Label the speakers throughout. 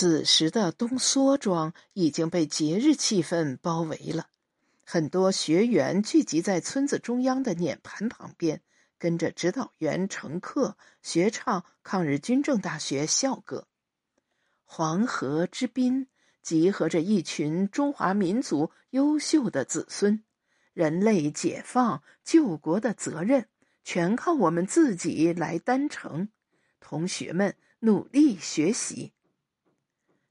Speaker 1: 此时的东梭庄已经被节日气氛包围了，很多学员聚集在村子中央的碾盘旁边，跟着指导员乘客学唱抗日军政大学校歌。黄河之滨集合着一群中华民族优秀的子孙，人类解放救国的责任全靠我们自己来担承。同学们努力学习。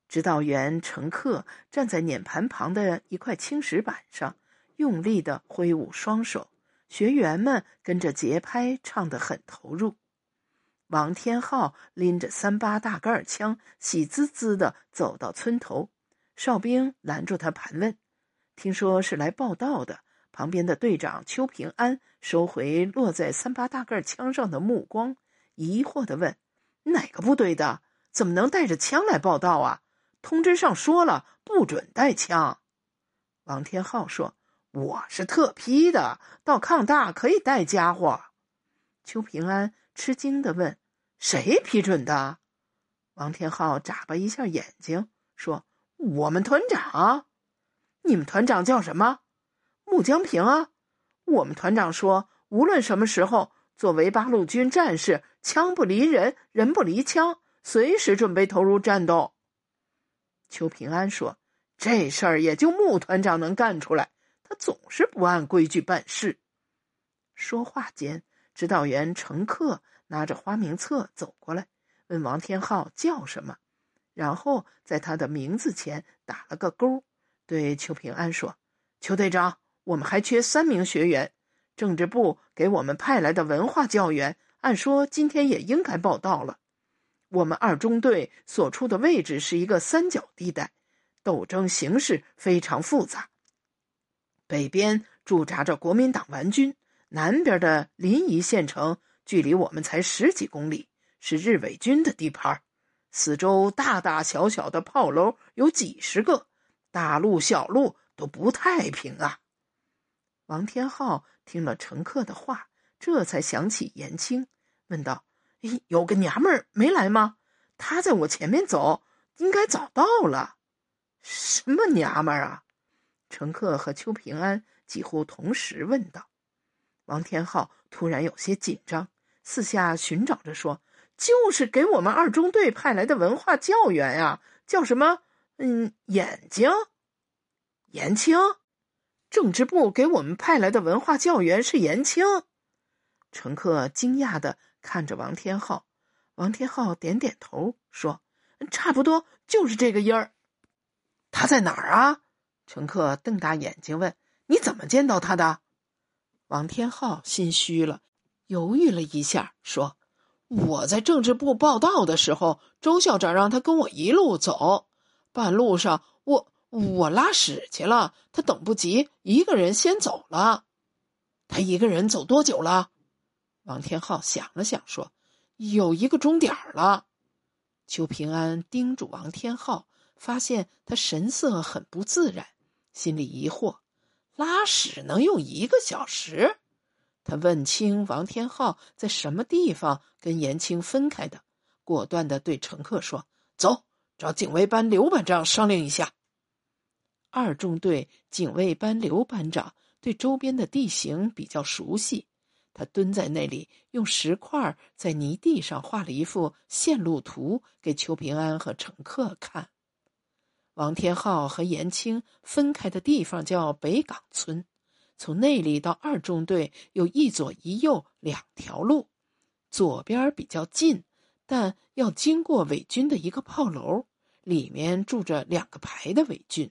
Speaker 1: 指导员乘客站在碾盘旁的一块青石板上，用力的挥舞双手。学员们跟着节拍唱得很投入。王天浩拎着三八大盖枪，喜滋滋的走到村头。哨兵拦住他盘问：“听说是来报道的。”旁边的队长邱平安收回落在三八大盖枪上的目光，疑惑的问：“哪个部队的？怎么能带着枪来报道啊？”通知上说了，不准带枪。王天浩说：“我是特批的，到抗大可以带家伙。”邱平安吃惊的问：“谁批准的？”王天浩眨巴一下眼睛说：“我们团长。”“你们团长叫什么？”“穆江平啊。”“我们团长说，无论什么时候，作为八路军战士，枪不离人，人不离枪，随时准备投入战斗。”邱平安说：“这事儿也就穆团长能干出来，他总是不按规矩办事。”说话间，指导员乘客拿着花名册走过来，问王天浩叫什么，然后在他的名字前打了个勾，对邱平安说：“邱队长，我们还缺三名学员，政治部给我们派来的文化教员，按说今天也应该报到了。”我们二中队所处的位置是一个三角地带，斗争形势非常复杂。北边驻扎着国民党顽军，南边的临沂县城距离我们才十几公里，是日伪军的地盘。四周大大小小的炮楼有几十个，大路小路都不太平啊。王天浩听了乘客的话，这才想起严青，问道。有个娘们儿没来吗？她在我前面走，应该早到了。什么娘们儿啊？乘客和邱平安几乎同时问道。王天浩突然有些紧张，四下寻找着说：“就是给我们二中队派来的文化教员呀，叫什么？嗯，眼睛，严青。政治部给我们派来的文化教员是严青。”乘客惊讶的。看着王天浩，王天浩点点头说：“差不多就是这个音儿。”他在哪儿啊？乘客瞪大眼睛问：“你怎么见到他的？”王天浩心虚了，犹豫了一下，说：“我在政治部报道的时候，周校长让他跟我一路走。半路上，我我拉屎去了，他等不及，一个人先走了。他一个人走多久了？”王天浩想了想，说：“有一个钟点了。”邱平安叮嘱王天浩，发现他神色很不自然，心里疑惑：“拉屎能用一个小时？”他问清王天浩在什么地方跟严青分开的，果断的对乘客说：“走，找警卫班刘班长商量一下。”二中队警卫班刘班长对周边的地形比较熟悉。他蹲在那里，用石块在泥地上画了一幅线路图给邱平安和乘客看。王天浩和严青分开的地方叫北岗村，从那里到二中队有一左一右两条路，左边比较近，但要经过伪军的一个炮楼，里面住着两个排的伪军；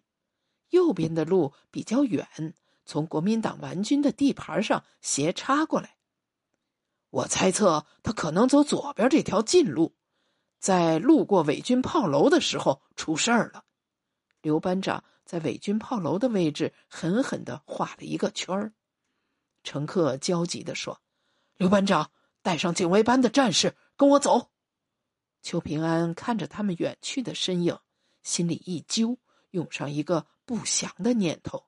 Speaker 1: 右边的路比较远，从国民党顽军的地盘上斜插过来。我猜测他可能走左边这条近路，在路过伪军炮楼的时候出事儿了。刘班长在伪军炮楼的位置狠狠的画了一个圈儿。乘客焦急的说：“刘班长，带上警卫班的战士跟我走。”邱平安看着他们远去的身影，心里一揪，涌上一个不祥的念头。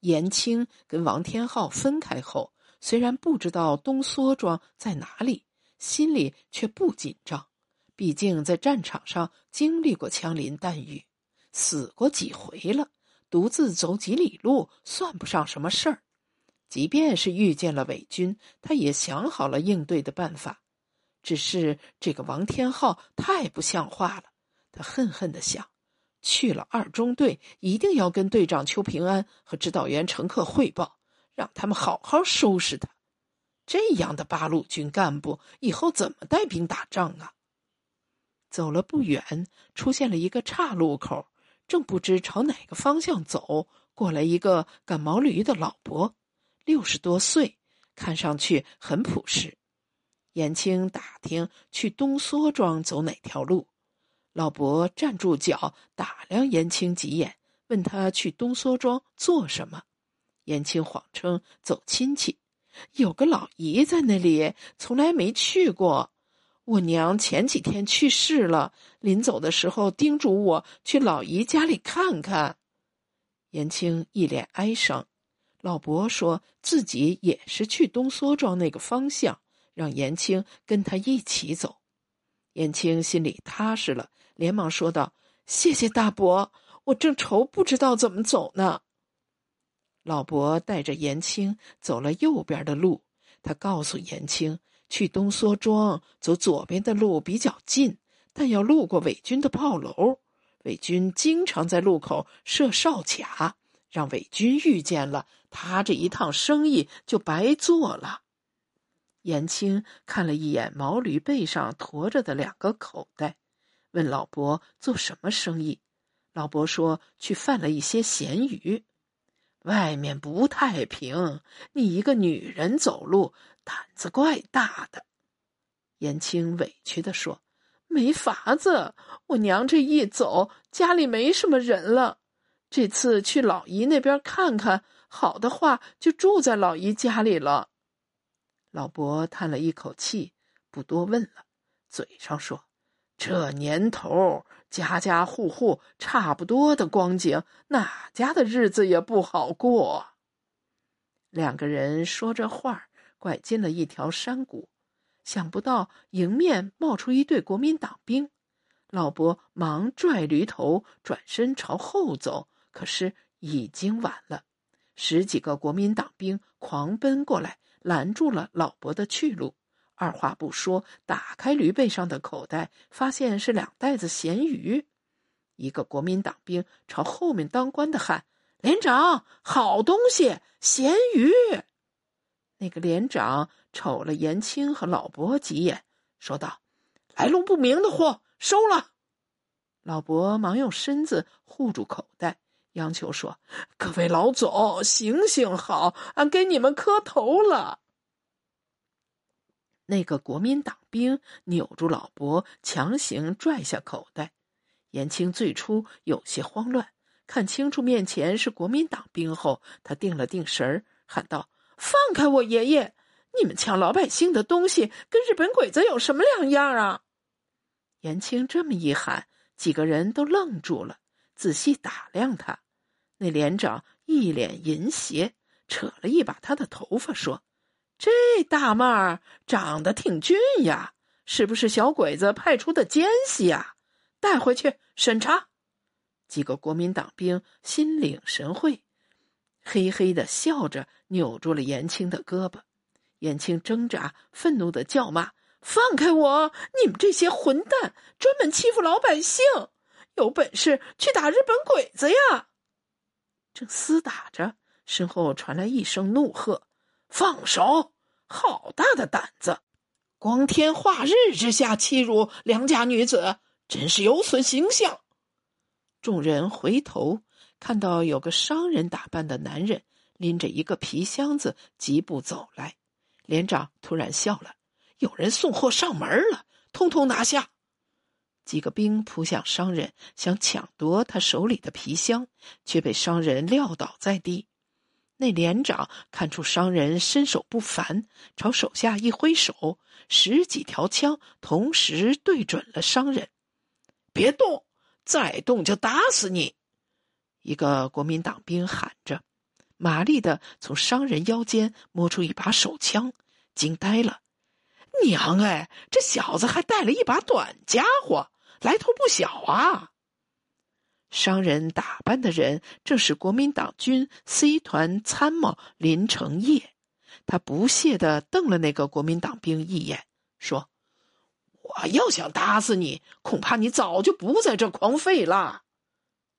Speaker 1: 严青跟王天浩分开后。虽然不知道东梭庄在哪里，心里却不紧张。毕竟在战场上经历过枪林弹雨，死过几回了，独自走几里路算不上什么事儿。即便是遇见了伪军，他也想好了应对的办法。只是这个王天浩太不像话了，他恨恨的想：去了二中队，一定要跟队长邱平安和指导员陈克汇报，让他们好好收拾他。这样的八路军干部以后怎么带兵打仗啊？走了不远，出现了一个岔路口，正不知朝哪个方向走，过来一个赶毛驴的老伯。六十多岁，看上去很朴实。严青打听去东梭庄走哪条路，老伯站住脚打量严青几眼，问他去东梭庄做什么。严青谎称走亲戚，有个老姨在那里，从来没去过。我娘前几天去世了，临走的时候叮嘱我去老姨家里看看。严青一脸哀伤。老伯说自己也是去东梭庄那个方向，让严青跟他一起走。严青心里踏实了，连忙说道：“谢谢大伯，我正愁不知道怎么走呢。”老伯带着严青走了右边的路，他告诉严青，去东梭庄走左边的路比较近，但要路过伪军的炮楼，伪军经常在路口设哨卡。让伪军遇见了他，这一趟生意就白做了。严青看了一眼毛驴背上驮着的两个口袋，问老伯做什么生意。老伯说去贩了一些咸鱼。外面不太平，你一个女人走路胆子怪大的。严青委屈的说：“没法子，我娘这一走，家里没什么人了。”这次去老姨那边看看，好的话就住在老姨家里了。老伯叹了一口气，不多问了，嘴上说：“这年头，家家户户差不多的光景，哪家的日子也不好过。”两个人说着话，拐进了一条山谷，想不到迎面冒出一队国民党兵，老伯忙拽驴头，转身朝后走。可是已经晚了，十几个国民党兵狂奔过来，拦住了老伯的去路。二话不说，打开驴背上的口袋，发现是两袋子咸鱼。一个国民党兵朝后面当官的喊：“连长，好东西，咸鱼！”那个连长瞅了严青和老伯几眼，说道：“来路不明的货，收了。”老伯忙用身子护住口袋。央求说：“各位老总，行行好，俺给你们磕头了。”那个国民党兵扭住老伯，强行拽下口袋。严青最初有些慌乱，看清楚面前是国民党兵后，他定了定神儿，喊道：“放开我爷爷！你们抢老百姓的东西，跟日本鬼子有什么两样啊？”严青这么一喊，几个人都愣住了，仔细打量他。那连长一脸淫邪，扯了一把他的头发，说：“这大妹儿长得挺俊呀，是不是小鬼子派出的奸细呀？带回去审查。”几个国民党兵心领神会，嘿嘿的笑着，扭住了严青的胳膊。严青挣扎，愤怒的叫骂：“放开我！你们这些混蛋，专门欺负老百姓！有本事去打日本鬼子呀！”正厮打着，身后传来一声怒喝：“放手！好大的胆子！光天化日之下欺辱良家女子，真是有损形象！”众人回头看到有个商人打扮的男人拎着一个皮箱子疾步走来，连长突然笑了：“有人送货上门了，通通拿下！”几个兵扑向商人，想抢夺他手里的皮箱，却被商人撂倒在地。那连长看出商人身手不凡，朝手下一挥手，十几条枪同时对准了商人。别动，再动就打死你！一个国民党兵喊着，麻利的从商人腰间摸出一把手枪，惊呆了。
Speaker 2: 娘哎，这小子还带了一把短家伙，来头不小啊！
Speaker 1: 商人打扮的人正是国民党军 C 团参谋林成业，他不屑地瞪了那个国民党兵一眼，说：“
Speaker 2: 我要想打死你，恐怕你早就不在这狂吠了。”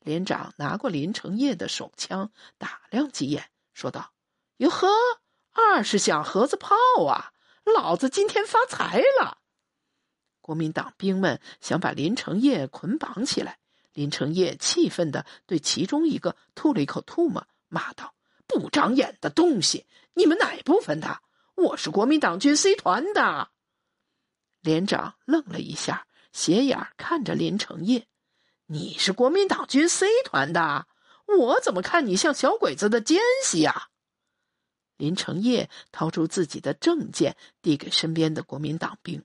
Speaker 1: 连长拿过林成业的手枪，打量几眼，说道：“哟呵，二十响盒子炮啊！老子今天发财了。”国民党兵们想把林成业捆绑起来。林成业气愤的对其中一个吐了一口唾沫，骂道：“不长眼的东西！你们哪部分的？我是国民党军 C 团的。”连长愣了一下，斜眼看着林成业：“你是国民党军 C 团的？我怎么看你像小鬼子的奸细呀？”林成业掏出自己的证件，递给身边的国民党兵。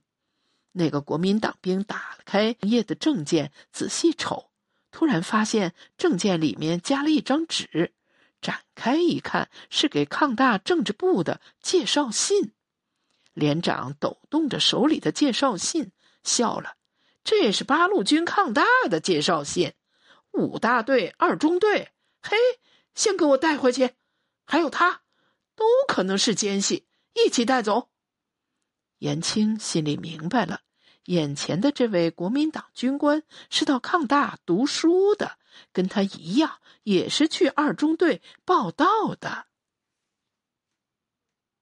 Speaker 1: 那个国民党兵打开叶的证件，仔细瞅。突然发现证件里面夹了一张纸，展开一看，是给抗大政治部的介绍信。连长抖动着手里的介绍信，笑了：“这是八路军抗大的介绍信，五大队、二中队，嘿，先给我带回去。还有他，都可能是奸细，一起带走。”严青心里明白了。眼前的这位国民党军官是到抗大读书的，跟他一样，也是去二中队报道的。